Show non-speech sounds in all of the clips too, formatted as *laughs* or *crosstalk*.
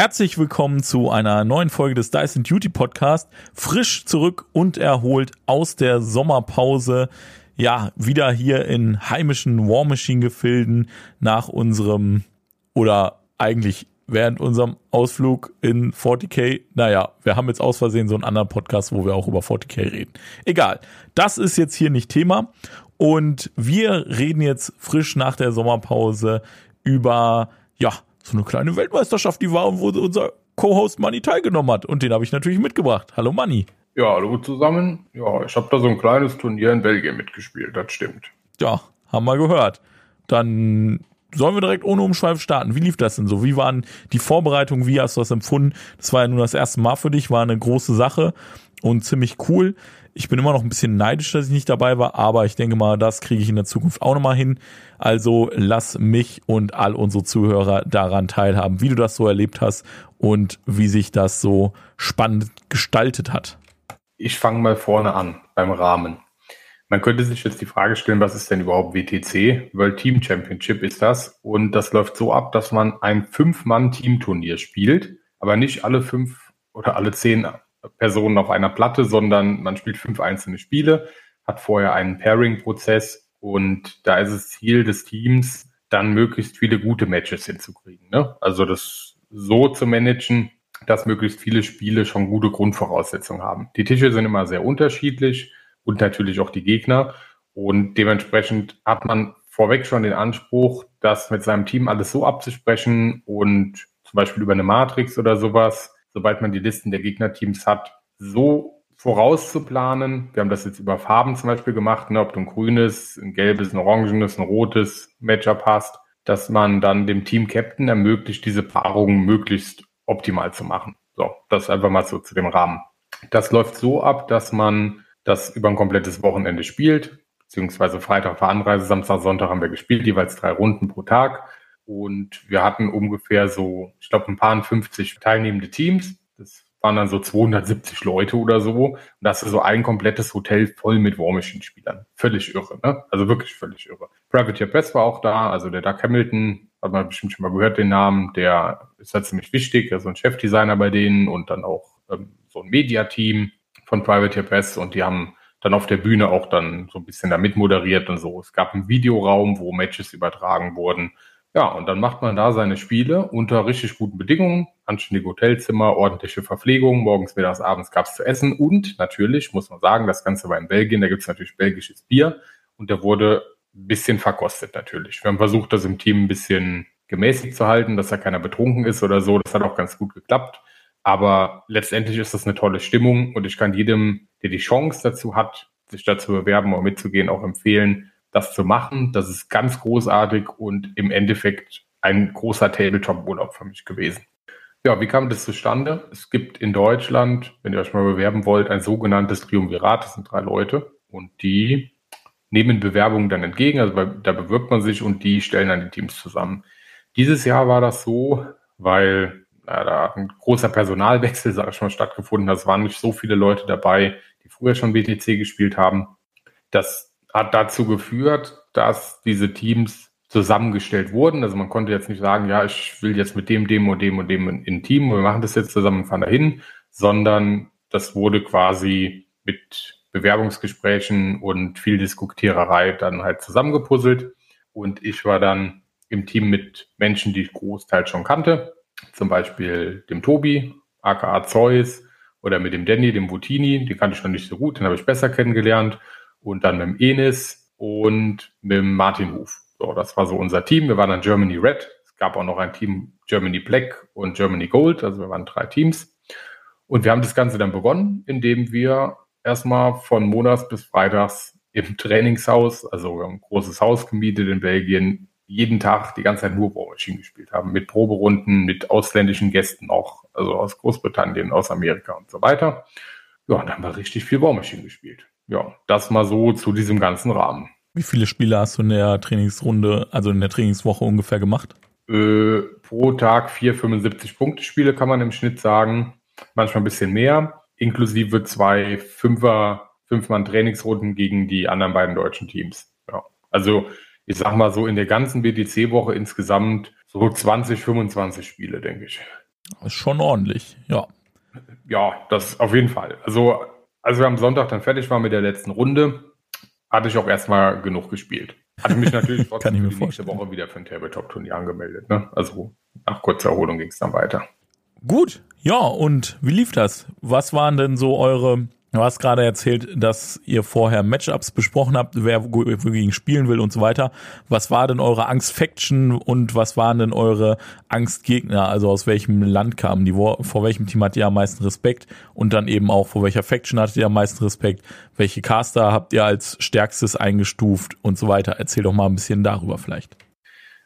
Herzlich willkommen zu einer neuen Folge des Dyson Duty Podcast. Frisch zurück und erholt aus der Sommerpause. Ja, wieder hier in heimischen War Machine Gefilden nach unserem oder eigentlich während unserem Ausflug in 40k. Naja, wir haben jetzt aus Versehen so einen anderen Podcast, wo wir auch über 40k reden. Egal. Das ist jetzt hier nicht Thema. Und wir reden jetzt frisch nach der Sommerpause über, ja, so eine kleine Weltmeisterschaft, die war, wo unser Co-Host Manny teilgenommen hat. Und den habe ich natürlich mitgebracht. Hallo Manny. Ja, hallo zusammen. Ja, ich habe da so ein kleines Turnier in Belgien mitgespielt, das stimmt. Ja, haben wir gehört. Dann sollen wir direkt ohne Umschweif starten. Wie lief das denn so? Wie waren die Vorbereitungen? Wie hast du das empfunden? Das war ja nur das erste Mal für dich, war eine große Sache und ziemlich cool. Ich bin immer noch ein bisschen neidisch, dass ich nicht dabei war, aber ich denke mal, das kriege ich in der Zukunft auch nochmal hin. Also lass mich und all unsere Zuhörer daran teilhaben, wie du das so erlebt hast und wie sich das so spannend gestaltet hat. Ich fange mal vorne an beim Rahmen. Man könnte sich jetzt die Frage stellen, was ist denn überhaupt WTC? World Team Championship ist das. Und das läuft so ab, dass man ein Fünf-Mann-Teamturnier spielt, aber nicht alle fünf oder alle zehn Personen auf einer Platte, sondern man spielt fünf einzelne Spiele, hat vorher einen Pairing-Prozess und da ist es Ziel des Teams, dann möglichst viele gute Matches hinzukriegen. Ne? Also das so zu managen, dass möglichst viele Spiele schon gute Grundvoraussetzungen haben. Die Tische sind immer sehr unterschiedlich und natürlich auch die Gegner. Und dementsprechend hat man vorweg schon den Anspruch, das mit seinem Team alles so abzusprechen und zum Beispiel über eine Matrix oder sowas sobald man die Listen der Gegnerteams hat, so vorauszuplanen. Wir haben das jetzt über Farben zum Beispiel gemacht, ne, ob du ein grünes, ein gelbes, ein orangenes, ein rotes Matchup hast, dass man dann dem Team-Captain ermöglicht, diese Paarungen möglichst optimal zu machen. So, das einfach mal so zu dem Rahmen. Das läuft so ab, dass man das über ein komplettes Wochenende spielt, beziehungsweise Freitag war Anreise, Samstag, Sonntag haben wir gespielt, jeweils drei Runden pro Tag. Und wir hatten ungefähr so, ich glaube, ein paar 50 teilnehmende Teams. Das waren dann so 270 Leute oder so. Und das ist so ein komplettes Hotel voll mit War Machine Spielern. Völlig irre, ne? Also wirklich völlig irre. Privateer Press war auch da, also der Doug Hamilton, hat man bestimmt schon mal gehört, den Namen, der ist halt ziemlich wichtig, also ein Chefdesigner bei denen und dann auch ähm, so ein Mediateam von Privateer Press und die haben dann auf der Bühne auch dann so ein bisschen da mitmoderiert und so. Es gab einen Videoraum, wo Matches übertragen wurden. Ja, und dann macht man da seine Spiele unter richtig guten Bedingungen. Anständige Hotelzimmer, ordentliche Verpflegung, morgens, mittags, abends gab's zu essen. Und natürlich, muss man sagen, das Ganze war in Belgien, da gibt's natürlich belgisches Bier. Und der wurde ein bisschen verkostet natürlich. Wir haben versucht, das im Team ein bisschen gemäßigt zu halten, dass da keiner betrunken ist oder so. Das hat auch ganz gut geklappt. Aber letztendlich ist das eine tolle Stimmung und ich kann jedem, der die Chance dazu hat, sich dazu bewerben oder mitzugehen, auch empfehlen, das zu machen. Das ist ganz großartig und im Endeffekt ein großer Tabletop-Urlaub für mich gewesen. Ja, wie kam das zustande? Es gibt in Deutschland, wenn ihr euch mal bewerben wollt, ein sogenanntes Triumvirat. Das sind drei Leute und die nehmen Bewerbungen dann entgegen. Also da bewirbt man sich und die stellen dann die Teams zusammen. Dieses Jahr war das so, weil na, da ein großer Personalwechsel, sag ich mal, stattgefunden hat. Es waren nicht so viele Leute dabei, die früher schon BTC gespielt haben, dass hat dazu geführt, dass diese Teams zusammengestellt wurden. Also man konnte jetzt nicht sagen, ja, ich will jetzt mit dem, dem und dem und dem in ein Team, wir machen das jetzt zusammen und fahren dahin, sondern das wurde quasi mit Bewerbungsgesprächen und viel Diskutiererei dann halt zusammengepuzzelt. Und ich war dann im Team mit Menschen, die ich großteils schon kannte, zum Beispiel dem Tobi, aka Zeus, oder mit dem Danny, dem Vutini, die kannte ich noch nicht so gut, den habe ich besser kennengelernt und dann mit dem Enis und mit dem Martin Huf. So, das war so unser Team. Wir waren dann Germany Red. Es gab auch noch ein Team Germany Black und Germany Gold. Also wir waren drei Teams. Und wir haben das Ganze dann begonnen, indem wir erstmal von Montags bis Freitags im Trainingshaus, also wir haben ein großes Haus gemietet in Belgien, jeden Tag die ganze Zeit nur War Machine gespielt haben. Mit Proberunden, mit ausländischen Gästen auch, also aus Großbritannien, aus Amerika und so weiter. Ja, und dann haben wir richtig viel War Machine gespielt. Ja, das mal so zu diesem ganzen Rahmen. Wie viele Spiele hast du in der Trainingsrunde, also in der Trainingswoche ungefähr gemacht? Äh, pro Tag vier 75 Punkte Spiele kann man im Schnitt sagen. Manchmal ein bisschen mehr, inklusive zwei Fünfer, Fünfmann Trainingsrunden gegen die anderen beiden deutschen Teams. Ja. Also ich sag mal so in der ganzen BTC-Woche insgesamt so 20, 25 Spiele, denke ich. Das ist schon ordentlich, ja. Ja, das auf jeden Fall. Also, als wir am Sonntag dann fertig waren mit der letzten Runde, hatte ich auch erstmal genug gespielt. Hatte mich natürlich *laughs* trotzdem Kann ich mir für die nächste Woche wieder für ein Tabletop-Turnier angemeldet. Ne? Also nach kurzer Erholung ging es dann weiter. Gut, ja, und wie lief das? Was waren denn so eure Du hast gerade erzählt, dass ihr vorher Matchups besprochen habt, wer wogegen spielen will und so weiter. Was war denn eure Angst-Faction und was waren denn eure Angstgegner? Also aus welchem Land kamen die? Vor welchem Team hattet ihr am meisten Respekt? Und dann eben auch vor welcher Faction hattet ihr am meisten Respekt? Welche Caster habt ihr als stärkstes eingestuft und so weiter? Erzähl doch mal ein bisschen darüber vielleicht.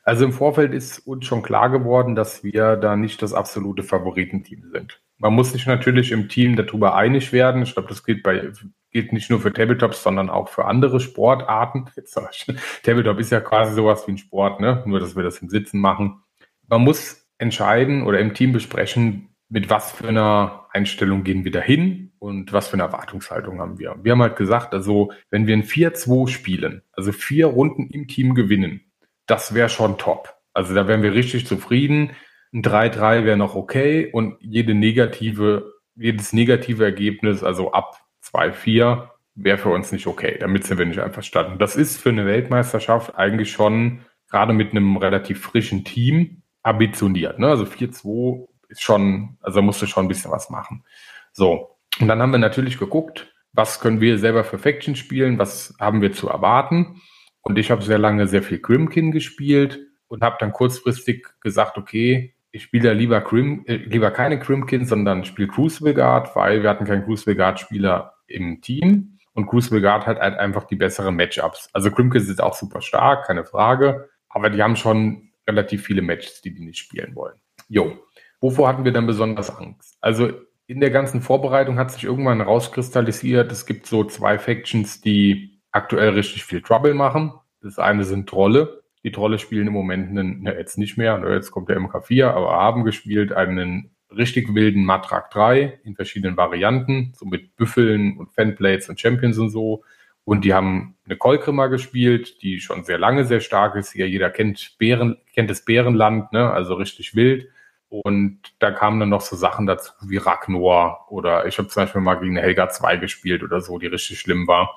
Also im Vorfeld ist uns schon klar geworden, dass wir da nicht das absolute Favoritenteam sind. Man muss sich natürlich im Team darüber einig werden. Ich glaube, das gilt bei gilt nicht nur für Tabletops, sondern auch für andere Sportarten. *laughs* Tabletop ist ja quasi sowas wie ein Sport, ne? Nur, dass wir das im Sitzen machen. Man muss entscheiden oder im Team besprechen, mit was für einer Einstellung gehen wir dahin und was für eine Erwartungshaltung haben wir. Wir haben halt gesagt, also wenn wir ein 4-2 spielen, also vier Runden im Team gewinnen, das wäre schon top. Also da wären wir richtig zufrieden. Ein 3-3 wäre noch okay und jede negative, jedes negative Ergebnis, also ab 2-4, wäre für uns nicht okay. Damit sind wir nicht einverstanden. Das ist für eine Weltmeisterschaft eigentlich schon gerade mit einem relativ frischen Team ambitioniert. Ne? Also 4-2 ist schon, also da musst du schon ein bisschen was machen. So. Und dann haben wir natürlich geguckt, was können wir selber für Faction spielen, was haben wir zu erwarten. Und ich habe sehr lange sehr viel Grimkin gespielt und habe dann kurzfristig gesagt, okay, ich spiele lieber, Grim, äh, lieber keine Grimkin, sondern spiele Crucible Guard, weil wir hatten keinen Crucible Guard Spieler im Team und Crucible Guard hat halt einfach die besseren Matchups. Also Grimkin ist auch super stark, keine Frage, aber die haben schon relativ viele Matches, die die nicht spielen wollen. Jo, wovor hatten wir dann besonders Angst? Also in der ganzen Vorbereitung hat sich irgendwann rauskristallisiert, es gibt so zwei Factions, die aktuell richtig viel Trouble machen. Das eine sind Trolle. Die Trolle spielen im Moment einen, ja, jetzt nicht mehr, ne, jetzt kommt der MK4, aber haben gespielt einen richtig wilden Matrak 3 in verschiedenen Varianten, so mit Büffeln und Fanblades und Champions und so. Und die haben eine Kolkrimmer gespielt, die schon sehr lange sehr stark ist. Hier jeder kennt Bären, kennt das Bärenland, ne? also richtig wild. Und da kamen dann noch so Sachen dazu wie Ragnor oder ich habe zum Beispiel mal gegen eine Helga 2 gespielt oder so, die richtig schlimm war.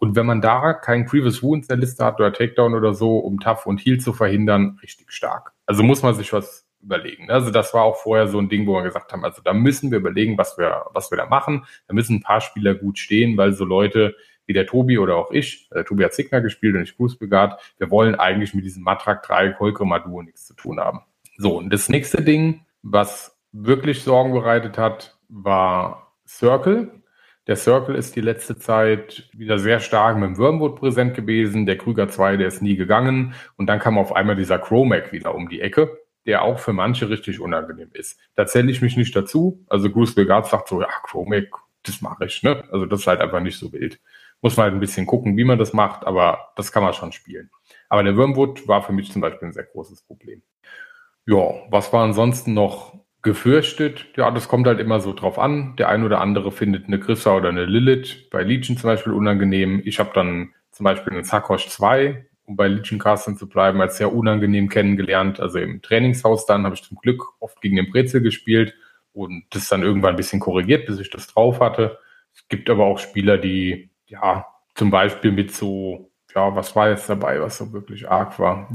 Und wenn man da keinen Grievous Wounds in der Liste hat oder Takedown oder so, um Tough und Heal zu verhindern, richtig stark. Also muss man sich was überlegen. Also das war auch vorher so ein Ding, wo wir gesagt haben, also da müssen wir überlegen, was wir, was wir da machen. Da müssen ein paar Spieler gut stehen, weil so Leute wie der Tobi oder auch ich, der Tobi hat Signer gespielt und ich Bruce wir wollen eigentlich mit diesem Matrak 3 Kolkroma-Duo nichts zu tun haben. So, und das nächste Ding, was wirklich Sorgen bereitet hat, war Circle. Der Circle ist die letzte Zeit wieder sehr stark mit dem Wormwood präsent gewesen. Der Krüger 2, der ist nie gegangen. Und dann kam auf einmal dieser Chromac wieder um die Ecke, der auch für manche richtig unangenehm ist. Da zähle ich mich nicht dazu. Also Bruce Belgard sagt so, ja, Chromac, das mache ich. Ne? Also das ist halt einfach nicht so wild. Muss man halt ein bisschen gucken, wie man das macht, aber das kann man schon spielen. Aber der Wormwood war für mich zum Beispiel ein sehr großes Problem. Ja, was war ansonsten noch gefürchtet. Ja, das kommt halt immer so drauf an. Der ein oder andere findet eine Grissa oder eine Lilith bei Legion zum Beispiel unangenehm. Ich habe dann zum Beispiel einen Sakosh 2, um bei Legion Casting zu bleiben, als sehr unangenehm kennengelernt. Also im Trainingshaus dann habe ich zum Glück oft gegen den Brezel gespielt und das dann irgendwann ein bisschen korrigiert, bis ich das drauf hatte. Es gibt aber auch Spieler, die ja zum Beispiel mit so, ja, was war jetzt dabei, was so wirklich arg war?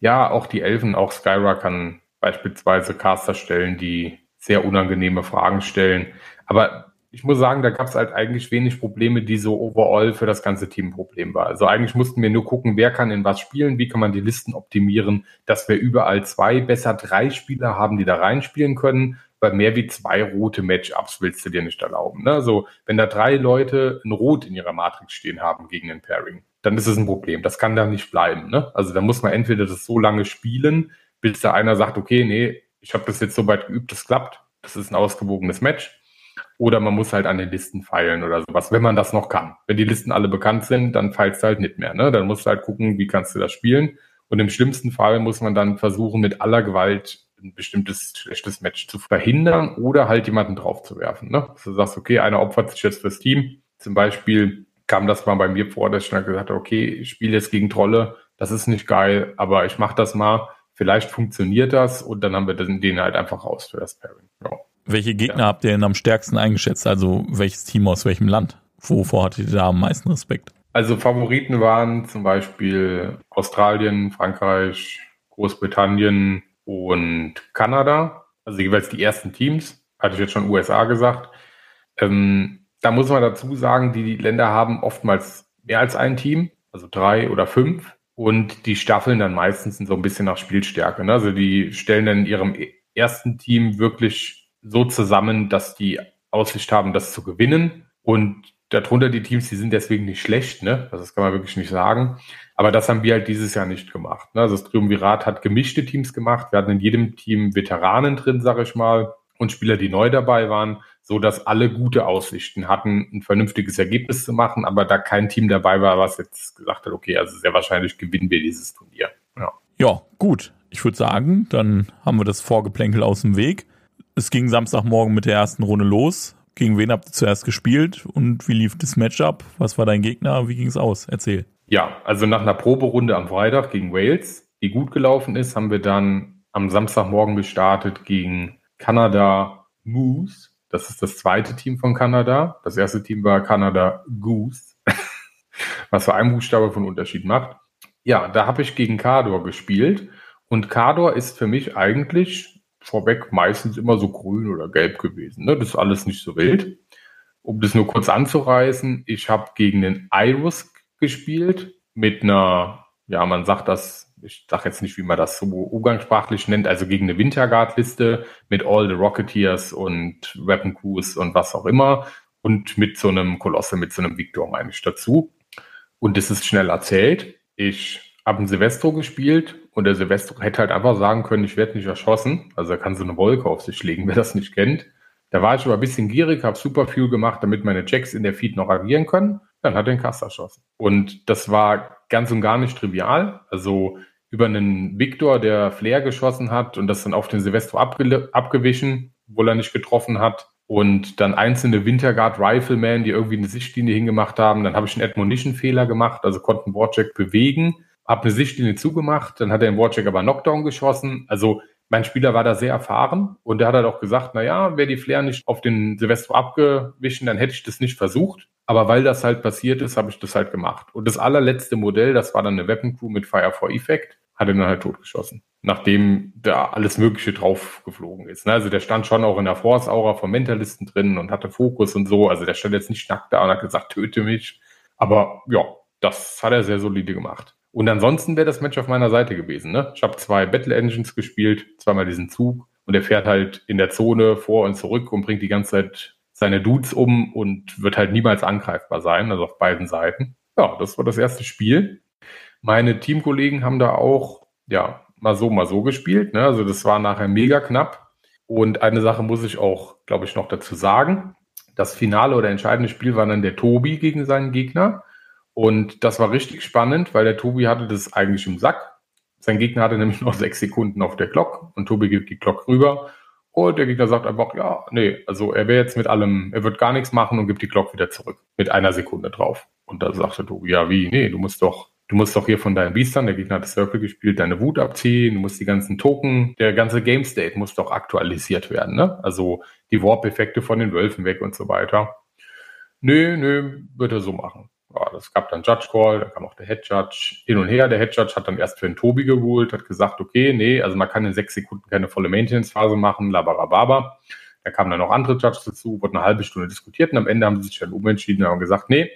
Ja, auch die Elfen, auch Skyra kann beispielsweise Caster stellen, die sehr unangenehme Fragen stellen. Aber ich muss sagen, da gab es halt eigentlich wenig Probleme, die so overall für das ganze Team ein Problem war. Also eigentlich mussten wir nur gucken, wer kann in was spielen, wie kann man die Listen optimieren, dass wir überall zwei, besser drei Spieler haben, die da reinspielen können, weil mehr wie zwei rote Matchups willst du dir nicht erlauben. Ne? Also wenn da drei Leute ein Rot in ihrer Matrix stehen haben gegen ein Pairing, dann ist es ein Problem. Das kann da nicht bleiben. Ne? Also da muss man entweder das so lange spielen, bis da einer sagt, okay, nee, ich habe das jetzt so weit geübt, das klappt. Das ist ein ausgewogenes Match. Oder man muss halt an den Listen feilen oder sowas, wenn man das noch kann. Wenn die Listen alle bekannt sind, dann feilst du halt nicht mehr. Ne? Dann musst du halt gucken, wie kannst du das spielen. Und im schlimmsten Fall muss man dann versuchen, mit aller Gewalt ein bestimmtes schlechtes Match zu verhindern oder halt jemanden draufzuwerfen. Ne? Dass du sagst, okay, einer opfert sich jetzt fürs Team. Zum Beispiel kam das mal bei mir vor, dass ich dann gesagt habe, okay, ich spiele jetzt gegen Trolle, das ist nicht geil, aber ich mache das mal. Vielleicht funktioniert das und dann haben wir den halt einfach raus für das Pairing. Ja. Welche Gegner ja. habt ihr denn am stärksten eingeschätzt? Also welches Team aus welchem Land? Wovor hattet ihr da am meisten Respekt? Also Favoriten waren zum Beispiel Australien, Frankreich, Großbritannien und Kanada. Also jeweils die ersten Teams. Hatte ich jetzt schon USA gesagt. Ähm, da muss man dazu sagen, die Länder haben oftmals mehr als ein Team, also drei oder fünf. Und die staffeln dann meistens so ein bisschen nach Spielstärke. Ne? Also die stellen dann in ihrem ersten Team wirklich so zusammen, dass die Aussicht haben, das zu gewinnen. Und darunter die Teams, die sind deswegen nicht schlecht, ne? Also das kann man wirklich nicht sagen. Aber das haben wir halt dieses Jahr nicht gemacht. Ne? Also das Triumvirat hat gemischte Teams gemacht. Wir hatten in jedem Team Veteranen drin, sage ich mal, und Spieler, die neu dabei waren, so dass alle gute Aussichten hatten, ein vernünftiges Ergebnis zu machen, aber da kein Team dabei war, was jetzt gesagt hat, okay, also sehr wahrscheinlich gewinnen wir dieses Turnier. Ja, ja gut. Ich würde sagen, dann haben wir das Vorgeplänkel aus dem Weg. Es ging Samstagmorgen mit der ersten Runde los. Gegen wen habt ihr zuerst gespielt und wie lief das Matchup? Was war dein Gegner? Wie ging es aus? Erzähl. Ja, also nach einer Proberunde am Freitag gegen Wales, die gut gelaufen ist, haben wir dann am Samstagmorgen gestartet gegen Kanada Moose das ist das zweite Team von Kanada. Das erste Team war Kanada Goose, *laughs* was für einen Buchstabe von Unterschied macht. Ja, da habe ich gegen Kador gespielt. Und Kador ist für mich eigentlich vorweg meistens immer so grün oder gelb gewesen. Ne? Das ist alles nicht so wild. Um das nur kurz anzureißen, ich habe gegen den Iris gespielt mit einer, ja, man sagt das ich sage jetzt nicht, wie man das so umgangssprachlich nennt, also gegen eine Winterguard-Liste mit All the Rocketeers und Weapon Crews und was auch immer und mit so einem Kolosse, mit so einem Victor meine ich dazu. Und das ist schnell erzählt. Ich habe einen Silvestro gespielt und der Silvestro hätte halt einfach sagen können, ich werde nicht erschossen. Also er kann so eine Wolke auf sich legen, wer das nicht kennt. Da war ich aber ein bisschen gierig, habe super viel gemacht, damit meine Jacks in der Feed noch agieren können. Dann hat er den Cast erschossen. Und das war ganz und gar nicht trivial. Also über einen Victor, der Flair geschossen hat und das dann auf den Silvestro abge abgewichen, obwohl er nicht getroffen hat. Und dann einzelne Winterguard Riflemen, die irgendwie eine Sichtlinie hingemacht haben. Dann habe ich einen Admonition-Fehler gemacht, also konnte einen Warjack bewegen, habe eine Sichtlinie zugemacht, dann hat er den Warjack aber Knockdown geschossen. Also mein Spieler war da sehr erfahren und der hat halt auch gesagt, na ja, wäre die Flair nicht auf den Silvestro abgewichen, dann hätte ich das nicht versucht. Aber weil das halt passiert ist, habe ich das halt gemacht. Und das allerletzte Modell, das war dann eine Weapon Crew mit Fire for Effect, hat er dann halt totgeschossen. Nachdem da alles Mögliche drauf geflogen ist. Ne? Also der stand schon auch in der Force-Aura vom Mentalisten drin und hatte Fokus und so. Also der stand jetzt nicht nackt da und hat gesagt, töte mich. Aber ja, das hat er sehr solide gemacht. Und ansonsten wäre das Match auf meiner Seite gewesen. Ne? Ich habe zwei Battle Engines gespielt, zweimal diesen Zug. Und er fährt halt in der Zone vor und zurück und bringt die ganze Zeit seine Dudes um und wird halt niemals angreifbar sein, also auf beiden Seiten. Ja, das war das erste Spiel. Meine Teamkollegen haben da auch, ja, mal so, mal so gespielt. Ne? Also das war nachher mega knapp. Und eine Sache muss ich auch, glaube ich, noch dazu sagen. Das finale oder entscheidende Spiel war dann der Tobi gegen seinen Gegner. Und das war richtig spannend, weil der Tobi hatte das eigentlich im Sack. Sein Gegner hatte nämlich noch sechs Sekunden auf der Glock und Tobi gibt die Glock rüber und der Gegner sagt einfach, ja, nee, also er wäre jetzt mit allem, er wird gar nichts machen und gibt die Glock wieder zurück. Mit einer Sekunde drauf. Und da sagte Tobi, ja, wie? Nee, du musst doch, du musst doch hier von deinen Biestern, der Gegner hat das Circle gespielt, deine Wut abziehen, du musst die ganzen Token, der ganze Game State muss doch aktualisiert werden, ne? Also die Warp-Effekte von den Wölfen weg und so weiter. Nö, nö, wird er so machen ja, das gab dann Judge Call, da kam auch der Head Judge hin und her. Der Head Judge hat dann erst für den Tobi geholt, hat gesagt, okay, nee, also man kann in sechs Sekunden keine volle Maintenance-Phase machen, labarababa. Da kamen dann noch andere Judges dazu, wurde eine halbe Stunde diskutiert und am Ende haben sie sich dann umentschieden und haben gesagt, nee,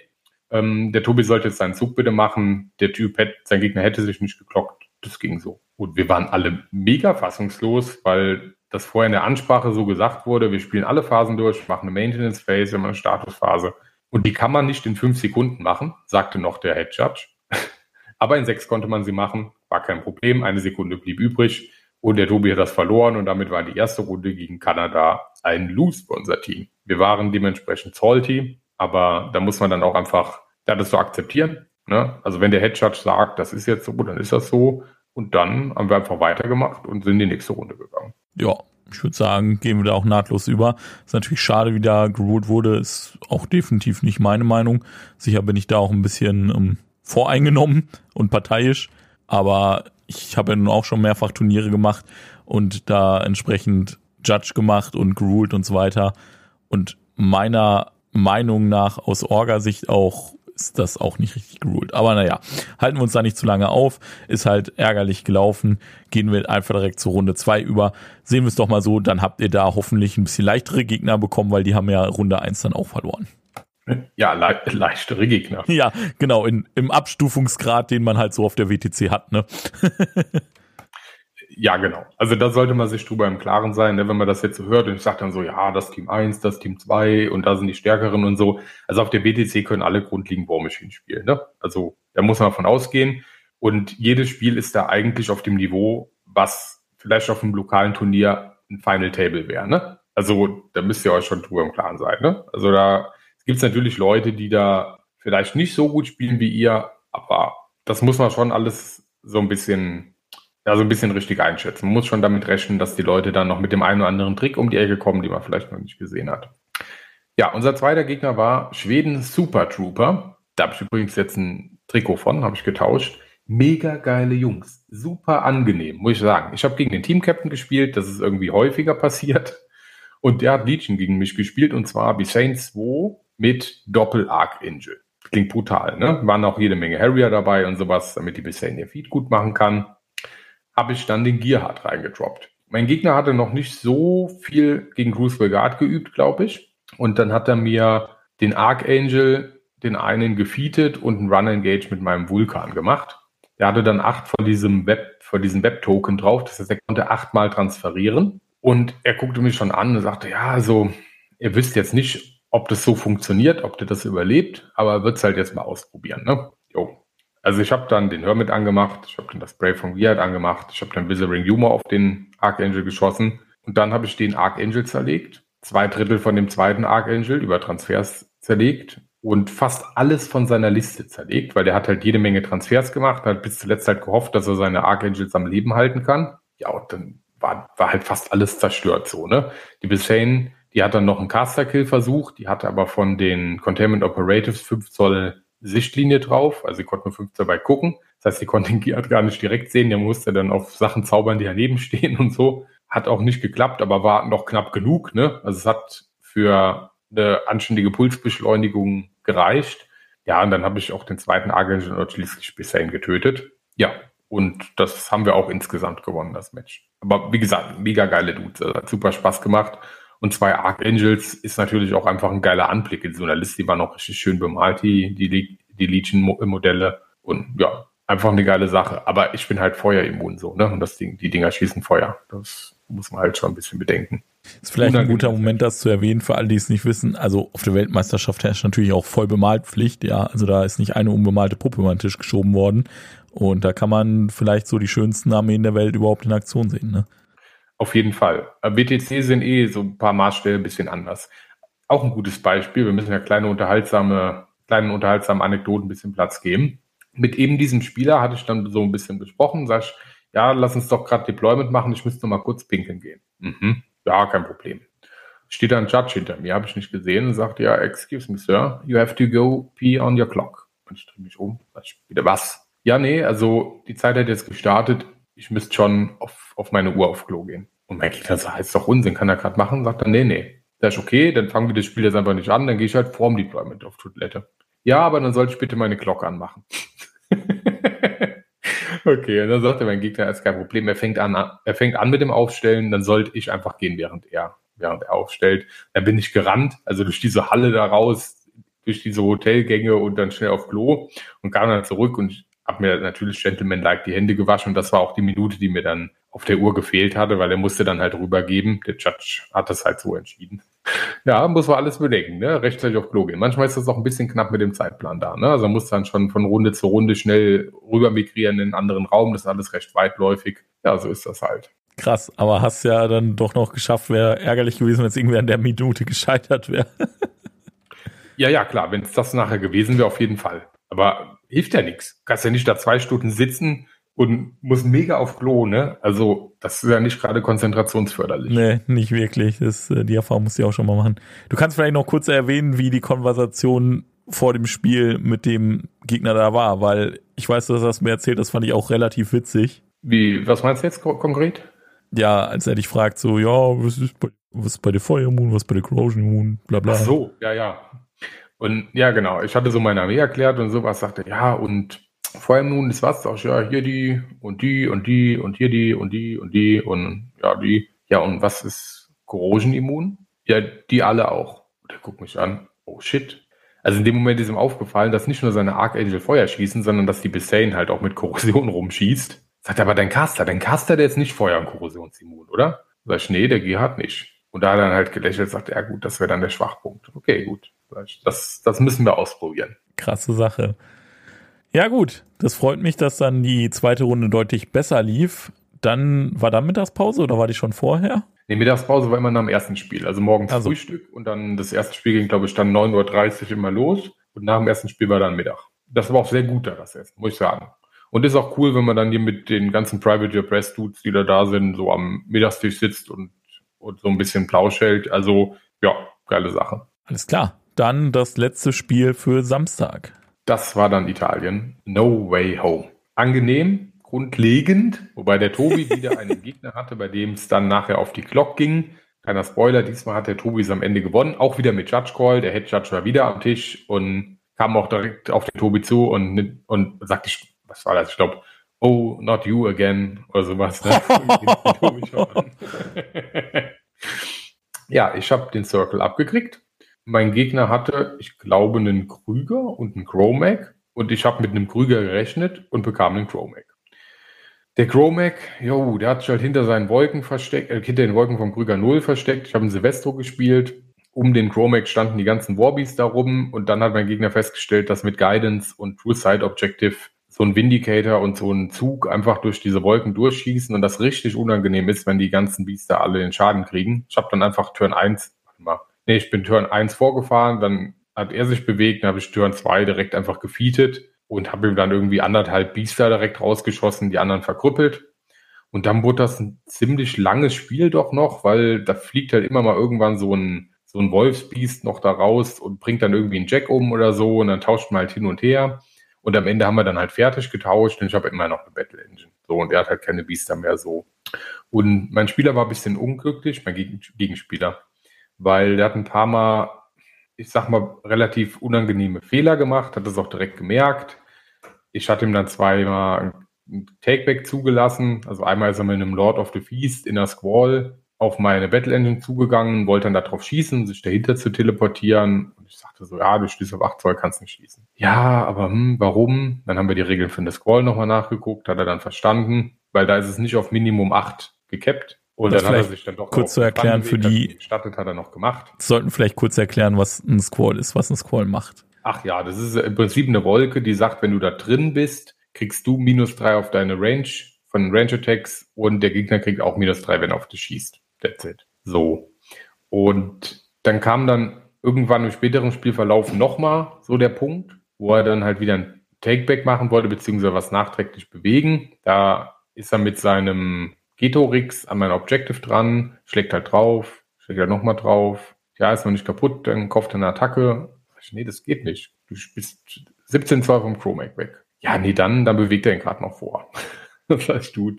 ähm, der Tobi sollte jetzt seinen Zug bitte machen. Der Typ, hätte, sein Gegner hätte sich nicht geklockt. Das ging so. Und wir waren alle mega fassungslos, weil das vorher in der Ansprache so gesagt wurde, wir spielen alle Phasen durch, machen eine Maintenance Phase, wir machen eine Statusphase. Und die kann man nicht in fünf Sekunden machen, sagte noch der Head Judge. *laughs* Aber in sechs konnte man sie machen, war kein Problem. Eine Sekunde blieb übrig und der Tobi hat das verloren und damit war die erste Runde gegen Kanada ein Lose für unser Team. Wir waren dementsprechend salty, aber da muss man dann auch einfach das so akzeptieren. Ne? Also wenn der Head Judge sagt, das ist jetzt so, dann ist das so. Und dann haben wir einfach weitergemacht und sind in die nächste Runde gegangen. Ja, ich würde sagen, gehen wir da auch nahtlos über. Ist natürlich schade, wie da geruled wurde, ist auch definitiv nicht meine Meinung. Sicher bin ich da auch ein bisschen ähm, voreingenommen *laughs* und parteiisch, aber ich habe ja nun auch schon mehrfach Turniere gemacht und da entsprechend Judge gemacht und geruled und so weiter. Und meiner Meinung nach aus Orga-Sicht auch ist das auch nicht richtig geruled. Aber naja, halten wir uns da nicht zu lange auf. Ist halt ärgerlich gelaufen. Gehen wir einfach direkt zur Runde zwei über. Sehen wir es doch mal so, dann habt ihr da hoffentlich ein bisschen leichtere Gegner bekommen, weil die haben ja Runde eins dann auch verloren. Ja, le leichtere Gegner. Ja, genau, in, im Abstufungsgrad, den man halt so auf der WTC hat, ne? *laughs* Ja, genau. Also da sollte man sich drüber im Klaren sein, ne? wenn man das jetzt so hört und ich sage dann so, ja, das Team 1, das Team 2 und da sind die Stärkeren und so. Also auf der BTC können alle grundlegend War Machine spielen. Ne? Also da muss man davon ausgehen. Und jedes Spiel ist da eigentlich auf dem Niveau, was vielleicht auf einem lokalen Turnier ein Final Table wäre. Ne? Also da müsst ihr euch schon drüber im Klaren sein. Ne? Also da gibt es natürlich Leute, die da vielleicht nicht so gut spielen wie ihr, aber das muss man schon alles so ein bisschen ja, so ein bisschen richtig einschätzen. Man muss schon damit rechnen, dass die Leute dann noch mit dem einen oder anderen Trick um die Ecke kommen, die man vielleicht noch nicht gesehen hat. Ja, unser zweiter Gegner war Schweden Super Trooper. Da habe ich übrigens jetzt ein Trikot von, habe ich getauscht. Mega geile Jungs. Super angenehm, muss ich sagen. Ich habe gegen den Team-Captain gespielt, das ist irgendwie häufiger passiert. Und der hat Legion gegen mich gespielt, und zwar Bisane 2 mit Doppel-Arc-Angel. Klingt brutal, ne? Waren auch jede Menge Harrier dabei und sowas, damit die Bisane ihr Feed gut machen kann habe ich dann den Gearhard reingedroppt. Mein Gegner hatte noch nicht so viel gegen Bruce Guard geübt, glaube ich. Und dann hat er mir den Archangel, den einen gefeatet und einen Run Engage mit meinem Vulkan gemacht. Der hatte dann acht von diesem Web, von diesen Web-Token drauf. Das heißt, er konnte achtmal transferieren. Und er guckte mich schon an und sagte, ja, also, ihr wisst jetzt nicht, ob das so funktioniert, ob der das überlebt, aber er wird es halt jetzt mal ausprobieren. Ne? Jo, also ich habe dann den Hermit angemacht, ich habe dann das Spray von Weird angemacht, ich habe dann Withering Humor auf den Archangel geschossen und dann habe ich den Archangel zerlegt, zwei Drittel von dem zweiten Archangel über Transfers zerlegt und fast alles von seiner Liste zerlegt, weil der hat halt jede Menge Transfers gemacht, hat bis zuletzt halt gehofft, dass er seine Archangels am Leben halten kann. Ja, und dann war, war halt fast alles zerstört so, ne? Die Bisane, die hat dann noch einen Caster-Kill versucht, die hatte aber von den Containment Operatives 5 Zoll Sichtlinie drauf, also sie konnte nur 15 dabei gucken. Das heißt, sie konnte den Gear gar nicht direkt sehen, der musste dann auf Sachen zaubern, die daneben stehen und so. Hat auch nicht geklappt, aber war noch knapp genug. Ne? Also es hat für eine anständige Pulsbeschleunigung gereicht. Ja, und dann habe ich auch den zweiten Argentinier schließlich Bissain getötet. Ja, und das haben wir auch insgesamt gewonnen, das Match. Aber wie gesagt, mega geile Dudes. Also hat super Spaß gemacht. Und zwei Archangels ist natürlich auch einfach ein geiler Anblick in so einer Liste. Die war noch richtig schön bemalt, die, die, die Legion-Modelle. Und ja, einfach eine geile Sache. Aber ich bin halt feuerimmun so, ne? Und das Ding, die Dinger schießen Feuer. Das muss man halt schon ein bisschen bedenken. Ist vielleicht ein guter Moment, das zu erwähnen, für alle, die es nicht wissen. Also auf der Weltmeisterschaft herrscht natürlich auch voll bemalt Pflicht, ja. Also da ist nicht eine unbemalte Puppe über den Tisch geschoben worden. Und da kann man vielleicht so die schönsten Armeen der Welt überhaupt in Aktion sehen, ne? Auf jeden Fall. BTC sind eh so ein paar Maßstäbe ein bisschen anders. Auch ein gutes Beispiel. Wir müssen ja kleine unterhaltsame, kleinen unterhaltsamen Anekdoten ein bisschen Platz geben. Mit eben diesem Spieler hatte ich dann so ein bisschen besprochen. Sag ich, ja, lass uns doch gerade Deployment machen. Ich müsste mal kurz pinkeln gehen. Mhm. Ja, kein Problem. Steht da ein Judge hinter mir, habe ich nicht gesehen und sagt, ja, excuse me, sir, you have to go pee on your clock. Und ich drehe mich um. Sag ich, wieder was? Ja, nee, also die Zeit hat jetzt gestartet. Ich müsste schon auf, auf meine Uhr auf Klo gehen. Und mein Gegner sagt, ist doch Unsinn, kann er gerade machen? Sagt er, nee, nee. Das ist okay, dann fangen wir das Spiel jetzt einfach nicht an, dann gehe ich halt vorm Deployment auf Toilette. Ja, aber dann sollte ich bitte meine Glocke anmachen. *laughs* okay, und dann sagt er, mein Gegner ist kein Problem. Er fängt an, er fängt an mit dem Aufstellen, dann sollte ich einfach gehen, während er, während er aufstellt. Dann bin ich gerannt, also durch diese Halle da raus, durch diese Hotelgänge und dann schnell auf Klo und kam dann zurück und habe mir natürlich Gentleman-like die Hände gewaschen und das war auch die Minute, die mir dann auf der Uhr gefehlt hatte, weil er musste dann halt rübergeben. Der Judge hat das halt so entschieden. *laughs* Ja, muss man alles bedenken, ne? Rechtzeitig auf Klo gehen. Manchmal ist das auch ein bisschen knapp mit dem Zeitplan da, ne? Also man muss dann schon von Runde zu Runde schnell rüber migrieren in einen anderen Raum. Das ist alles recht weitläufig. Ja, so ist das halt. Krass, aber hast ja dann doch noch geschafft, wäre ärgerlich gewesen, wenn es irgendwer in der Minute gescheitert wäre. *laughs* ja, ja, klar, wenn es das nachher gewesen wäre, auf jeden Fall. Aber hilft ja nichts. Kannst ja nicht da zwei Stunden sitzen und muss mega auf Klo, ne? Also, das ist ja nicht gerade konzentrationsförderlich. Nee, nicht wirklich. Das, äh, die Erfahrung musst du auch schon mal machen. Du kannst vielleicht noch kurz erwähnen, wie die Konversation vor dem Spiel mit dem Gegner da war, weil ich weiß, dass du das mir erzählt, das fand ich auch relativ witzig. Wie, was meinst du jetzt konkret? Ja, als er dich fragt, so, ja, was ist bei, was ist bei der Fire Moon, was ist bei der Corrosion Moon, bla bla. Ach so, ja, ja. Und ja, genau, ich hatte so meine Armee erklärt und sowas, sagte, ja, und vor allem nun, das war's auch, ja, hier die und die und die und hier die und die und die und ja, die. Ja, und was ist Corrosion immun? Ja, die alle auch. Der guckt mich an. Oh shit. Also in dem Moment ist ihm aufgefallen, dass nicht nur seine Archangel Feuer schießen, sondern dass die Bessane halt auch mit Korrosion *laughs* rumschießt. Sagt aber dein Caster, dein Caster, der ist nicht Feuer- und Korrosionsimmun, oder? Sag ich, nee, der G hat nicht. Und da hat er dann halt gelächelt, sagt, ja gut, das wäre dann der Schwachpunkt. Okay, gut. Das, das müssen wir ausprobieren. Krasse Sache. Ja, gut. Das freut mich, dass dann die zweite Runde deutlich besser lief. Dann war da Mittagspause oder war die schon vorher? Nee, Mittagspause war immer nach dem ersten Spiel. Also morgens also. Frühstück und dann das erste Spiel ging, glaube ich, dann 9.30 Uhr immer los. Und nach dem ersten Spiel war dann Mittag. Das war auch sehr gut da, das Essen, muss ich sagen. Und ist auch cool, wenn man dann hier mit den ganzen Private Your Press Dudes, die da da sind, so am Mittagstisch sitzt und, und so ein bisschen Plausch hält. Also, ja, geile Sache. Alles klar. Dann das letzte Spiel für Samstag. Das war dann Italien. No Way Home. Angenehm, grundlegend, wobei der Tobi *laughs* wieder einen Gegner hatte, bei dem es dann nachher auf die Glock ging. Kleiner Spoiler, diesmal hat der Tobi es am Ende gewonnen, auch wieder mit Judge Call. Der Head Judge war wieder am Tisch und kam auch direkt auf den Tobi zu und, und sagte, was war das? Ich glaube, oh, not you again oder sowas. Ne? *laughs* ja, ich habe den Circle abgekriegt mein Gegner hatte, ich glaube, einen Krüger und einen Chromac. Und ich habe mit einem Krüger gerechnet und bekam einen Chromac. Der Chromac, jo, der hat sich halt hinter seinen Wolken versteckt, äh, hinter den Wolken vom Krüger 0 versteckt. Ich habe einen Silvestro gespielt. Um den Chromac standen die ganzen Warbies da rum. Und dann hat mein Gegner festgestellt, dass mit Guidance und True Side Objective so ein Vindicator und so ein Zug einfach durch diese Wolken durchschießen und das richtig unangenehm ist, wenn die ganzen Biester alle den Schaden kriegen. Ich habe dann einfach Turn 1, warte mal, nee, ich bin Turn 1 vorgefahren, dann hat er sich bewegt, dann habe ich Turn 2 direkt einfach gefeatet und habe ihm dann irgendwie anderthalb Biester direkt rausgeschossen, die anderen verkrüppelt. Und dann wurde das ein ziemlich langes Spiel doch noch, weil da fliegt halt immer mal irgendwann so ein, so ein Wolfsbiest noch da raus und bringt dann irgendwie einen Jack um oder so und dann tauscht man halt hin und her. Und am Ende haben wir dann halt fertig getauscht und ich habe immer noch eine Battle Engine. So, und er hat halt keine Biester mehr so. Und mein Spieler war ein bisschen unglücklich, mein Gegenspieler weil der hat ein paar Mal, ich sag mal, relativ unangenehme Fehler gemacht, hat das auch direkt gemerkt. Ich hatte ihm dann zweimal ein Takeback zugelassen. Also einmal ist er mit einem Lord of the Feast in der Squall auf meine Battle Engine zugegangen, wollte dann darauf schießen, sich dahinter zu teleportieren. Und ich sagte so, ja, du stehst auf 8 Zoll, kannst nicht schießen. Ja, aber hm, warum? Dann haben wir die Regeln für eine Squall nochmal nachgeguckt, hat er dann verstanden, weil da ist es nicht auf Minimum 8 gekappt, und das dann hat er sich dann doch kurz zu erklären für die gestattet hat er noch gemacht. Sollten vielleicht kurz erklären, was ein Squall ist, was ein Squall macht. Ach ja, das ist im Prinzip eine Wolke, die sagt, wenn du da drin bist, kriegst du minus drei auf deine Range von Range Attacks und der Gegner kriegt auch minus drei, wenn er auf dich schießt. That's it. So. Und dann kam dann irgendwann im späteren Spielverlauf nochmal so der Punkt, wo er dann halt wieder ein Takeback machen wollte, beziehungsweise was nachträglich bewegen. Da ist er mit seinem Getorix an mein Objective dran, schlägt halt drauf, schlägt halt nochmal drauf. Ja, ist noch nicht kaputt, dann kauft er eine Attacke. Nee, das geht nicht. Du bist 17 Zoll vom Chromac weg. Ja, nee, dann, dann bewegt er ihn gerade noch vor. *laughs* das heißt. Du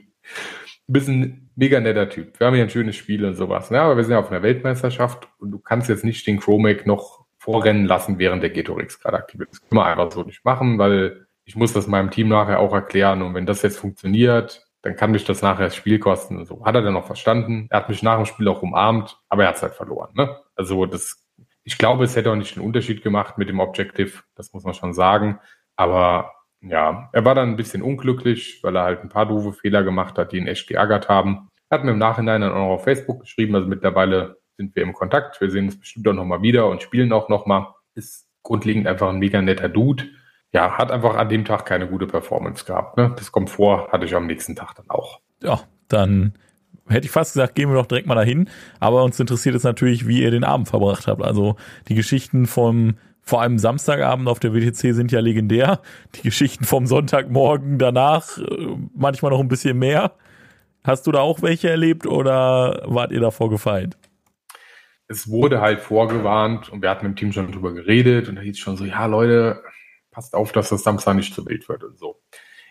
bist ein mega netter Typ. Wir haben hier ein schönes Spiel und sowas. Ja, aber wir sind ja auf einer Weltmeisterschaft und du kannst jetzt nicht den Chromac noch vorrennen lassen, während der Getorix gerade aktiv ist. Das können wir einfach so nicht machen, weil ich muss das meinem Team nachher auch erklären. Und wenn das jetzt funktioniert, dann kann mich das nachher das Spiel kosten und so. Hat er dann noch verstanden. Er hat mich nach dem Spiel auch umarmt, aber er hat es halt verloren. Ne? Also das, ich glaube, es hätte auch nicht den Unterschied gemacht mit dem Objective, das muss man schon sagen. Aber ja, er war dann ein bisschen unglücklich, weil er halt ein paar doofe Fehler gemacht hat, die ihn echt geärgert haben. Er hat mir im Nachhinein dann auch auf Facebook geschrieben, also mittlerweile sind wir im Kontakt. Wir sehen uns bestimmt auch nochmal wieder und spielen auch nochmal. Ist grundlegend einfach ein mega netter Dude. Ja, hat einfach an dem Tag keine gute Performance gehabt. Ne? Das kommt vor, hatte ich am nächsten Tag dann auch. Ja, dann hätte ich fast gesagt, gehen wir doch direkt mal dahin. Aber uns interessiert es natürlich, wie ihr den Abend verbracht habt. Also die Geschichten vom vor allem Samstagabend auf der WTC sind ja legendär. Die Geschichten vom Sonntagmorgen danach äh, manchmal noch ein bisschen mehr. Hast du da auch welche erlebt oder wart ihr davor gefeit? Es wurde halt vorgewarnt und wir hatten im Team schon drüber geredet und da hieß es schon so, ja Leute, passt auf, dass das Samstag nicht zu wild wird und so.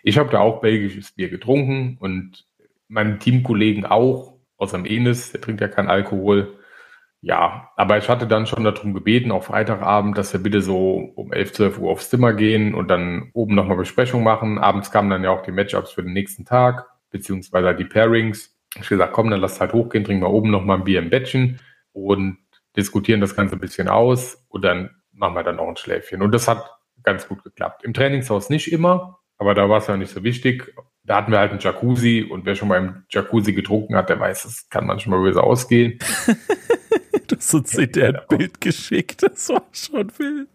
Ich habe da auch belgisches Bier getrunken und meine Teamkollegen auch, außer dem Enes, der trinkt ja keinen Alkohol. Ja, aber ich hatte dann schon darum gebeten, auch Freitagabend, dass wir bitte so um 11, 12 Uhr aufs Zimmer gehen und dann oben nochmal Besprechung machen. Abends kamen dann ja auch die Matchups für den nächsten Tag, beziehungsweise die Pairings. Ich gesagt, komm, dann lass halt hochgehen, trinken wir oben nochmal ein Bier im Bettchen und diskutieren das Ganze ein bisschen aus und dann machen wir dann auch ein Schläfchen. Und das hat ganz gut geklappt. Im Trainingshaus nicht immer, aber da war es ja nicht so wichtig. Da hatten wir halt einen Jacuzzi und wer schon mal im Jacuzzi getrunken hat, der weiß, es kann manchmal böse ausgehen. *laughs* du hast uns der ein Bild geschickt, das war schon wild.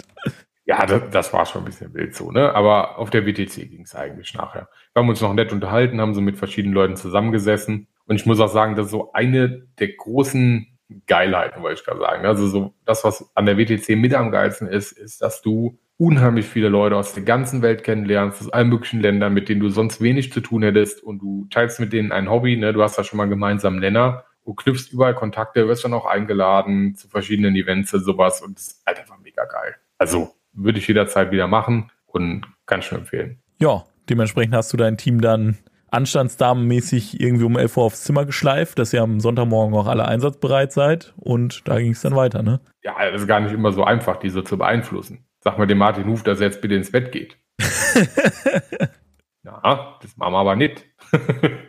Ja, das, das, war schon ein bisschen wild so, ne? Aber auf der WTC ging es eigentlich nachher. Wir haben uns noch nett unterhalten, haben so mit verschiedenen Leuten zusammengesessen. Und ich muss auch sagen, das ist so eine der großen Geilheiten, wollte ich gerade sagen. Also so das, was an der WTC mit am geilsten ist, ist, dass du unheimlich viele Leute aus der ganzen Welt kennenlernst, aus allen möglichen Ländern, mit denen du sonst wenig zu tun hättest und du teilst mit denen ein Hobby, ne? du hast da schon mal einen gemeinsamen Nenner, du knüpfst überall Kontakte, wirst dann auch eingeladen zu verschiedenen Events und sowas und das ist halt einfach mega geil. Also würde ich jederzeit wieder machen und kann ich nur empfehlen. Ja, dementsprechend hast du dein Team dann anstandsdamenmäßig irgendwie um 11 Uhr aufs Zimmer geschleift, dass ihr am Sonntagmorgen auch alle einsatzbereit seid und da ging es dann weiter, ne? Ja, das ist gar nicht immer so einfach, die so zu beeinflussen. Sag mal dem Martin Huf, dass er jetzt bitte ins Bett geht. *laughs* ja, das machen wir aber nicht. *laughs*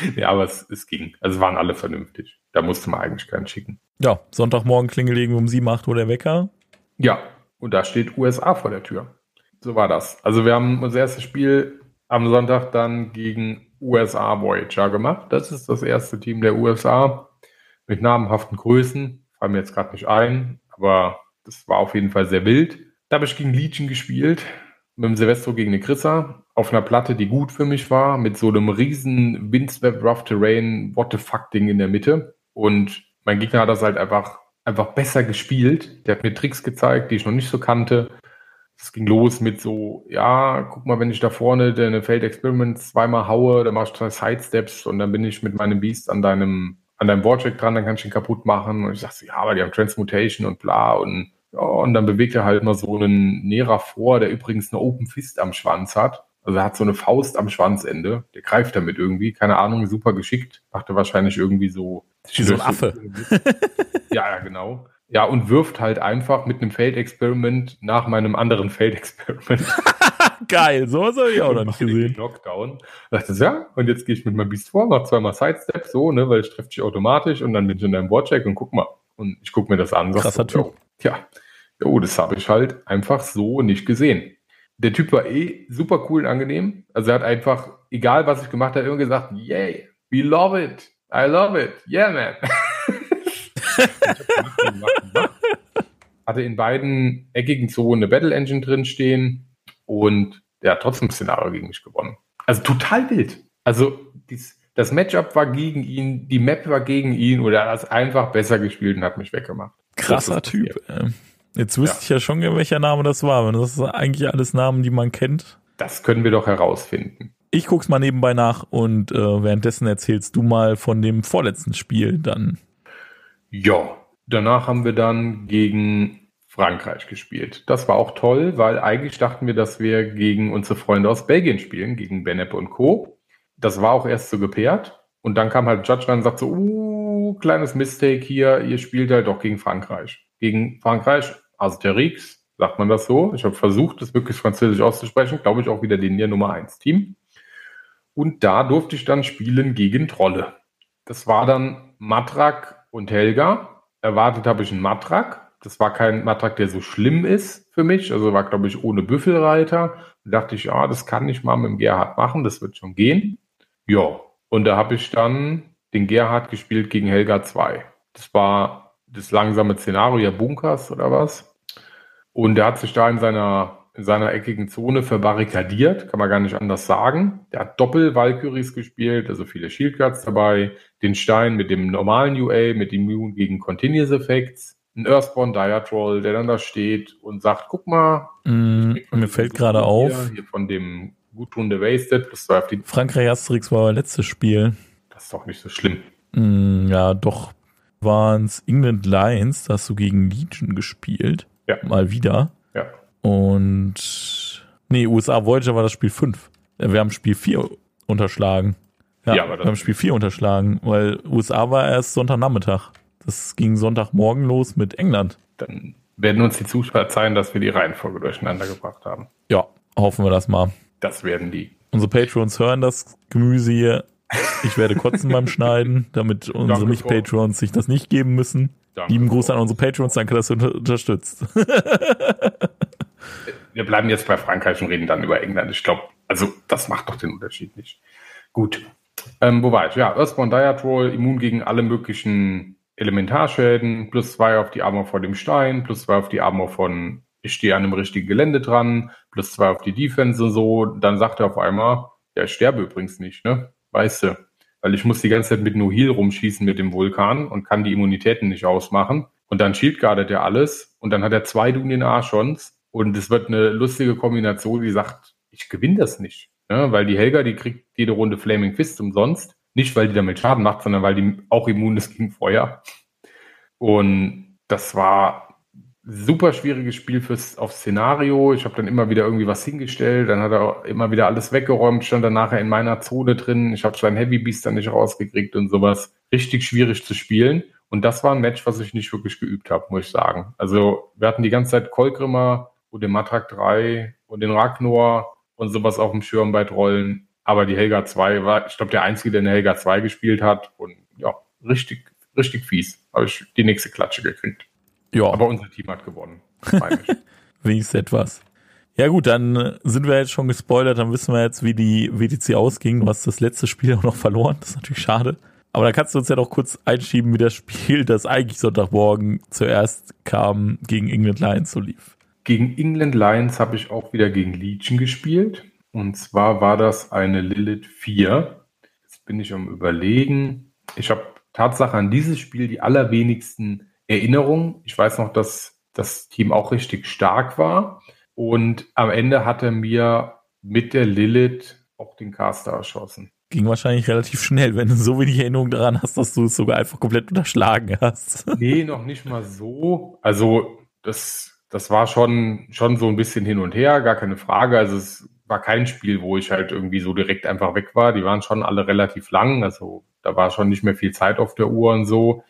*laughs* ja, aber es, es ging. Also es waren alle vernünftig. Da musste man eigentlich keinen schicken. Ja, Sonntagmorgen klingelt irgendwie um 7, 8 Uhr der Wecker. Ja, und da steht USA vor der Tür. So war das. Also wir haben unser erstes Spiel am Sonntag dann gegen USA Voyager gemacht. Das ist das erste Team der USA mit namenhaften Größen. Fallen mir jetzt gerade nicht ein, aber das war auf jeden Fall sehr wild. Da habe ich gegen Legion gespielt, mit dem Silvestro gegen eine Chrissa, auf einer Platte, die gut für mich war, mit so einem riesen Windswept Rough Terrain What the fuck Ding in der Mitte. Und mein Gegner hat das halt einfach, einfach besser gespielt. Der hat mir Tricks gezeigt, die ich noch nicht so kannte. Es ging los mit so, ja, guck mal, wenn ich da vorne deine Failed Experiments zweimal haue, dann machst du zwei Sidesteps und dann bin ich mit meinem Beast an deinem, an deinem Vorcheck dran, dann kann ich ihn kaputt machen. Und ich sag so, ja, aber die haben Transmutation und bla und ja, und dann bewegt er halt mal so einen Nera vor, der übrigens eine Open Fist am Schwanz hat. Also er hat so eine Faust am Schwanzende. Der greift damit irgendwie. Keine Ahnung, super geschickt. Macht er wahrscheinlich irgendwie so. Wie so ein Affe. *laughs* ja, ja, genau. Ja, und wirft halt einfach mit einem Failed Experiment nach meinem anderen Failed Experiment. *laughs* Geil, sowas habe ich auch noch nicht gesehen. Knockdown. Da dachte ja, und jetzt gehe ich mit meinem Beast vor, mach zweimal Sidestep, so, ne, weil ich treffe dich automatisch und dann bin ich in deinem Boardcheck und guck mal. Und ich guck mir das an. Krasser Typ. Ja, oh, das habe ich halt einfach so nicht gesehen. Der Typ war eh super cool und angenehm. Also er hat einfach, egal was ich gemacht habe, immer gesagt, yay, we love it, I love it, yeah man. *laughs* Hatte in beiden eckigen Zonen eine Battle Engine drin stehen und der hat trotzdem Szenario gegen mich gewonnen. Also total wild. Also dies, das Matchup war gegen ihn, die Map war gegen ihn oder er hat es einfach besser gespielt und hat mich weggemacht. Krasser Typ. Äh. Jetzt wüsste ja. ich ja schon, welcher Name das war. Das ist eigentlich alles Namen, die man kennt. Das können wir doch herausfinden. Ich guck's mal nebenbei nach und äh, währenddessen erzählst du mal von dem vorletzten Spiel dann. Ja, danach haben wir dann gegen Frankreich gespielt. Das war auch toll, weil eigentlich dachten wir, dass wir gegen unsere Freunde aus Belgien spielen, gegen Benep und Co. Das war auch erst so gepaart. Und dann kam halt Judge und sagt so, uh, kleines Mistake hier, ihr spielt halt doch gegen Frankreich gegen Frankreich, Asterix, sagt man das so. Ich habe versucht, das wirklich französisch auszusprechen, glaube ich auch wieder Linie Nummer 1 Team. Und da durfte ich dann spielen gegen Trolle. Das war dann Matrak und Helga. Erwartet habe ich einen Matrak. Das war kein Matrak, der so schlimm ist für mich. Also war, glaube ich, ohne Büffelreiter. Da dachte ich, ja, das kann ich mal mit dem Gerhard machen, das wird schon gehen. Ja, und da habe ich dann den Gerhard gespielt gegen Helga 2. Das war das langsame Szenario ja Bunkers oder was. Und der hat sich da in seiner, in seiner eckigen Zone verbarrikadiert, kann man gar nicht anders sagen. Der hat Doppel-Valkyries gespielt, also viele Shieldguards dabei, den Stein mit dem normalen UA, mit Immune gegen Continuous Effects, ein Earthborn Diatroll, der dann da steht und sagt, guck mal, mm, mir fällt gerade auf. Hier von dem Gutrunde Wasted, plus zwei auf die. Frankreich Asterix war euer letztes Spiel. Das ist doch nicht so schlimm. Mm, ja, doch waren es England Lions, da hast du gegen Legion gespielt. Ja. Mal wieder. Ja. Und nee, USA Voyager war das Spiel 5. Wir haben Spiel 4 unterschlagen. Ja, ja aber wir haben Spiel 4 unterschlagen, weil USA war erst Sonntagnachmittag. Das ging Sonntagmorgen los mit England. Dann werden uns die Zuschauer zeigen, dass wir die Reihenfolge durcheinander gebracht haben. Ja, hoffen wir das mal. Das werden die. Unsere Patrons hören das Gemüse hier. Ich werde kotzen beim *laughs* Schneiden, damit unsere Nicht-Patrons sich das nicht geben müssen. Danke Lieben Gruß an unsere Patrons, danke, dass ihr unter unterstützt. *laughs* Wir bleiben jetzt bei Frankreich und reden dann über England. Ich glaube, also das macht doch den Unterschied nicht. Gut. Ähm, wo war ich? Ja, Earthborn Diatrol, immun gegen alle möglichen Elementarschäden, plus zwei auf die Armor vor dem Stein, plus zwei auf die Armor von ich stehe an einem richtigen Gelände dran, plus zwei auf die Defense und so. Dann sagt er auf einmal, ja, ich sterbe übrigens nicht, ne? Weißt du. Weil ich muss die ganze Zeit mit No Heal rumschießen mit dem Vulkan und kann die Immunitäten nicht ausmachen. Und dann shieldguardet er alles und dann hat er zwei Doom den Archons und es wird eine lustige Kombination, die sagt, ich gewinne das nicht. Ne? Weil die Helga, die kriegt jede Runde Flaming Fist umsonst. Nicht, weil die damit Schaden macht, sondern weil die auch immun ist gegen Feuer. Und das war super schwieriges Spiel fürs auf Szenario. Ich habe dann immer wieder irgendwie was hingestellt, dann hat er immer wieder alles weggeräumt, stand dann nachher in meiner Zone drin. Ich habe seinen Heavy Beast dann nicht rausgekriegt und sowas. Richtig schwierig zu spielen. Und das war ein Match, was ich nicht wirklich geübt habe, muss ich sagen. Also wir hatten die ganze Zeit Kolgrimmer und den Matrak 3 und den Ragnor und sowas auf dem Schirm bei Trollen. Aber die Helga 2 war, ich glaube, der Einzige, der eine Helga 2 gespielt hat. Und ja, richtig, richtig fies. Habe ich die nächste Klatsche gekriegt. Ja. Aber unser Team hat gewonnen. *laughs* Wenigstens etwas. Ja gut, dann sind wir jetzt schon gespoilert, dann wissen wir jetzt, wie die WTC ausging. Du hast das letzte Spiel *laughs* auch noch verloren, das ist natürlich schade. Aber da kannst du uns ja noch kurz einschieben, wie das Spiel, das eigentlich Sonntagmorgen zuerst kam, gegen England Lions so lief. Gegen England Lions habe ich auch wieder gegen Legion gespielt. Und zwar war das eine Lilith 4. Jetzt bin ich am überlegen. Ich habe Tatsache an dieses Spiel die allerwenigsten Erinnerung. Ich weiß noch, dass das Team auch richtig stark war. Und am Ende hat er mir mit der Lilith auch den Caster erschossen. Ging wahrscheinlich relativ schnell, wenn du so wenig Erinnerung daran hast, dass du es sogar einfach komplett unterschlagen hast. *laughs* Nee, noch nicht mal so. Also, das, das war schon, schon so ein bisschen hin und her, gar keine Frage. Also, es war kein Spiel, wo ich halt irgendwie so direkt einfach weg war. Die waren schon alle relativ lang. Also, da war schon nicht mehr viel Zeit auf der Uhr und so.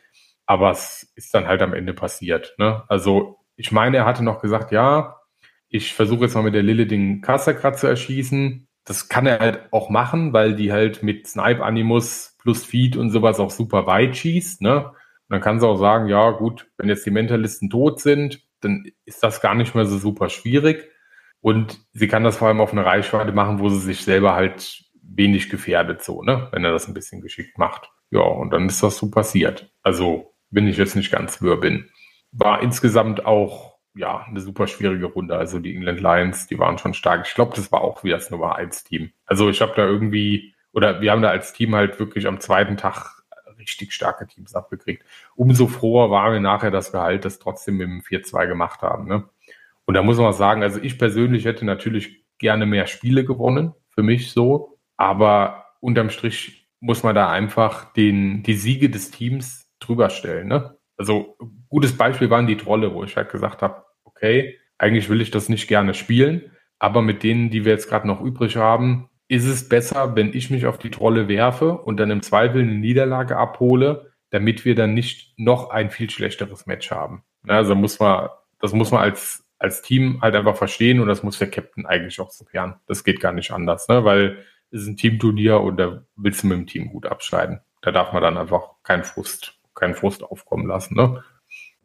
Aber es ist dann halt am Ende passiert. Ne? Also ich meine, er hatte noch gesagt, ja, ich versuche jetzt mal mit der Lille den Kassakrat zu erschießen. Das kann er halt auch machen, weil die halt mit Snipe Animus plus Feed und sowas auch super weit schießt. Ne? Und dann kann sie auch sagen, ja gut, wenn jetzt die Mentalisten tot sind, dann ist das gar nicht mehr so super schwierig. Und sie kann das vor allem auf eine Reichweite machen, wo sie sich selber halt wenig gefährdet, so, ne? Wenn er das ein bisschen geschickt macht. Ja, und dann ist das so passiert. Also bin ich jetzt nicht ganz wirr bin. War insgesamt auch ja eine super schwierige Runde. Also die England Lions, die waren schon stark. Ich glaube, das war auch wieder das Nummer 1 Team. Also ich habe da irgendwie, oder wir haben da als Team halt wirklich am zweiten Tag richtig starke Teams abgekriegt. Umso froher waren wir nachher, dass wir halt das trotzdem dem 4-2 gemacht haben. Ne? Und da muss man sagen, also ich persönlich hätte natürlich gerne mehr Spiele gewonnen, für mich so. Aber unterm Strich muss man da einfach den, die Siege des Teams drüber stellen. Ne? Also gutes Beispiel waren die Trolle, wo ich halt gesagt habe, okay, eigentlich will ich das nicht gerne spielen, aber mit denen, die wir jetzt gerade noch übrig haben, ist es besser, wenn ich mich auf die Trolle werfe und dann im Zweifel eine Niederlage abhole, damit wir dann nicht noch ein viel schlechteres Match haben. Also muss man, das muss man als, als Team halt einfach verstehen und das muss der Captain eigentlich auch so gern. Das geht gar nicht anders, ne? weil es ist ein Teamturnier und da willst du mit dem Team gut abschneiden. Da darf man dann einfach keinen Frust keinen Frust aufkommen lassen. Ne?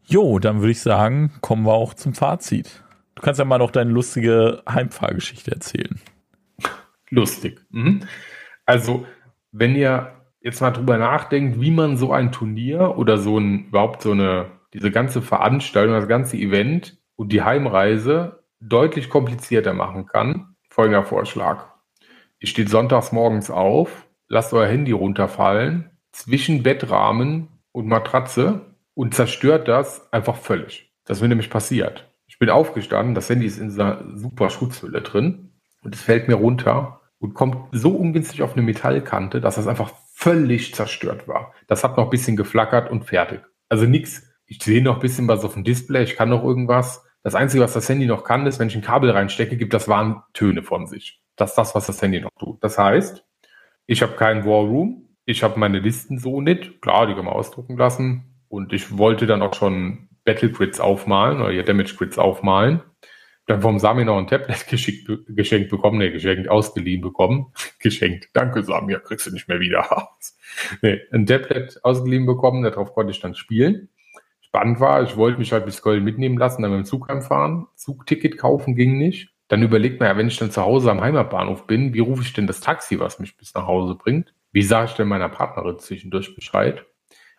Jo, dann würde ich sagen, kommen wir auch zum Fazit. Du kannst ja mal noch deine lustige Heimfahrgeschichte erzählen. Lustig. Mhm. Also, wenn ihr jetzt mal drüber nachdenkt, wie man so ein Turnier oder so ein, überhaupt so eine, diese ganze Veranstaltung, das ganze Event und die Heimreise deutlich komplizierter machen kann, folgender Vorschlag. Ihr steht sonntags morgens auf, lasst euer Handy runterfallen, zwischen Bettrahmen und Matratze und zerstört das einfach völlig. Das ist nämlich passiert. Ich bin aufgestanden, das Handy ist in dieser super Schutzhülle drin und es fällt mir runter und kommt so ungünstig auf eine Metallkante, dass das einfach völlig zerstört war. Das hat noch ein bisschen geflackert und fertig. Also nichts. Ich sehe noch ein bisschen was auf dem Display, ich kann noch irgendwas. Das Einzige, was das Handy noch kann, ist, wenn ich ein Kabel reinstecke, gibt das Warntöne von sich. Das ist das, was das Handy noch tut. Das heißt, ich habe keinen War Room, ich habe meine Listen so nicht. Klar, die kann man ausdrucken lassen. Und ich wollte dann auch schon Battle Grids aufmalen oder hier Damage Grids aufmalen. Dann vom Sami noch ein Tablet *laughs* geschickt, geschenkt bekommen, nee, geschenkt, ausgeliehen bekommen. *laughs* geschenkt. Danke, Sami, kriegst du nicht mehr wieder. *laughs* nee, ein Tablet ausgeliehen bekommen, darauf konnte ich dann spielen spannend war, ich wollte mich halt bis Köln mitnehmen lassen, dann mit dem Zug heimfahren. Zugticket kaufen ging nicht. Dann überlegt man ja, wenn ich dann zu Hause am Heimatbahnhof bin, wie rufe ich denn das Taxi, was mich bis nach Hause bringt? Wie sage ich denn meiner Partnerin zwischendurch Bescheid?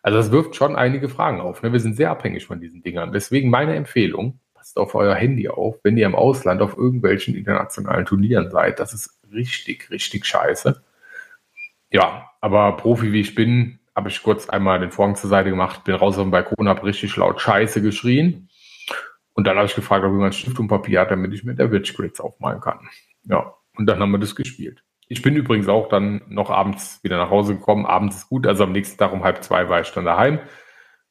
Also das wirft schon einige Fragen auf. Ne? Wir sind sehr abhängig von diesen Dingern. Deswegen meine Empfehlung, passt auf euer Handy auf, wenn ihr im Ausland auf irgendwelchen internationalen Turnieren seid. Das ist richtig, richtig scheiße. Ja, aber Profi wie ich bin, habe ich kurz einmal den Vorhang zur Seite gemacht, bin raus auf den Balkon, habe richtig laut Scheiße geschrien. Und dann habe ich gefragt, ob jemand Stift und Papier hat, damit ich mit der Witch Grids aufmalen kann. Ja, und dann haben wir das gespielt. Ich bin übrigens auch dann noch abends wieder nach Hause gekommen. Abends ist gut, also am nächsten Tag um halb zwei war ich dann daheim.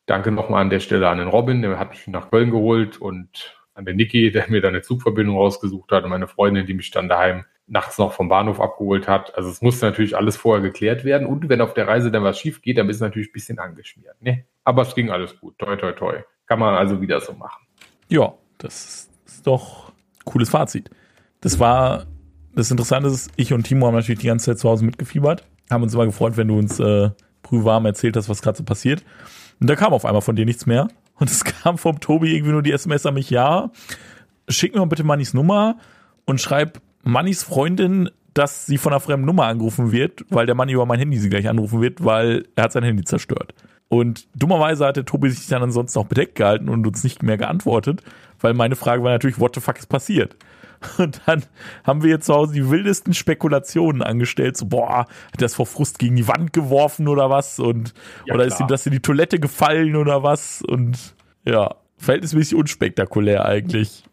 Danke nochmal an der Stelle an den Robin, der hat mich nach Köln geholt und an den Niki, der mir dann eine Zugverbindung rausgesucht hat und meine Freundin, die mich dann daheim nachts noch vom Bahnhof abgeholt hat. Also es musste natürlich alles vorher geklärt werden. Und wenn auf der Reise dann was schief geht, dann bist du natürlich ein bisschen angeschmiert. Ne? Aber es ging alles gut. Toi, toi, toi. Kann man also wieder so machen. Ja, das ist doch cooles Fazit. Das war das Interessante ist, ich und Timo haben natürlich die ganze Zeit zu Hause mitgefiebert, haben uns immer gefreut, wenn du uns äh, prühwarm erzählt hast, was gerade so passiert. Und da kam auf einmal von dir nichts mehr. *laughs* Und es kam vom Tobi irgendwie nur die SMS an mich, ja, schick mir bitte Mannys Nummer und schreib Mannys Freundin, dass sie von einer fremden Nummer angerufen wird, weil der Mann über mein Handy sie gleich anrufen wird, weil er hat sein Handy zerstört. Und dummerweise hatte Tobi sich dann ansonsten auch bedeckt gehalten und uns nicht mehr geantwortet, weil meine Frage war natürlich, what the fuck ist passiert? *laughs* Und dann haben wir jetzt zu Hause die wildesten Spekulationen angestellt, so, boah, hat das vor Frust gegen die Wand geworfen oder was? Und, ja, oder klar. ist ihm das in die Toilette gefallen oder was? Und ja, verhältnismäßig unspektakulär eigentlich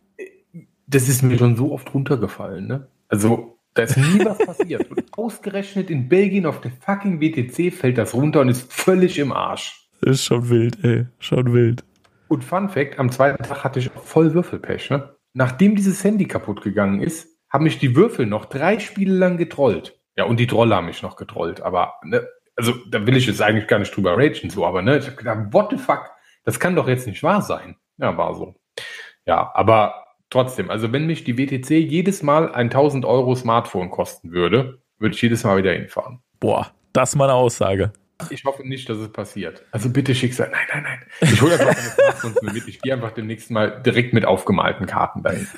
das ist mir schon so oft runtergefallen, ne? Also, da ist nie was passiert. Und *laughs* ausgerechnet in Belgien auf der fucking WTC fällt das runter und ist völlig im Arsch. Ist schon wild, ey. Schon wild. Und Fun Fact, am zweiten Tag hatte ich auch voll Würfelpech, ne? Nachdem dieses Handy kaputt gegangen ist, haben mich die Würfel noch drei Spiele lang getrollt. Ja, und die Trolle haben mich noch getrollt, aber, ne? Also, da will ich jetzt eigentlich gar nicht drüber ragen, so, aber, ne? Ich hab gedacht, what the fuck? Das kann doch jetzt nicht wahr sein. Ja, war so. Ja, aber Trotzdem, also wenn mich die WTC jedes Mal ein 1000 Euro Smartphone kosten würde, würde ich jedes Mal wieder hinfahren. Boah, das ist meine Aussage. Ich hoffe nicht, dass es passiert. Also bitte Schicksal. Nein, nein, nein. Ich hole einfach meine Smartphones mit. Ich gehe einfach demnächst mal direkt mit aufgemalten Karten dahin. *laughs*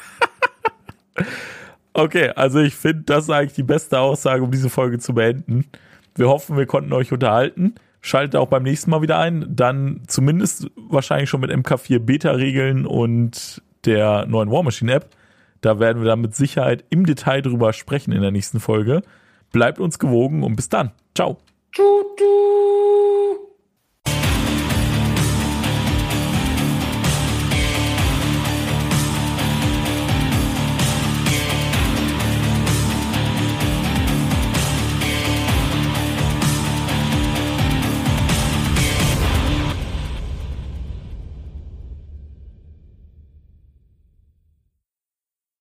Okay, also ich finde, das ist eigentlich die beste Aussage, um diese Folge zu beenden. Wir hoffen, wir konnten euch unterhalten. Schaltet auch beim nächsten Mal wieder ein. Dann zumindest wahrscheinlich schon mit MK4 Beta-Regeln und der neuen War Machine App. Da werden wir dann mit Sicherheit im Detail drüber sprechen in der nächsten Folge. Bleibt uns gewogen und bis dann. Ciao. Tschu.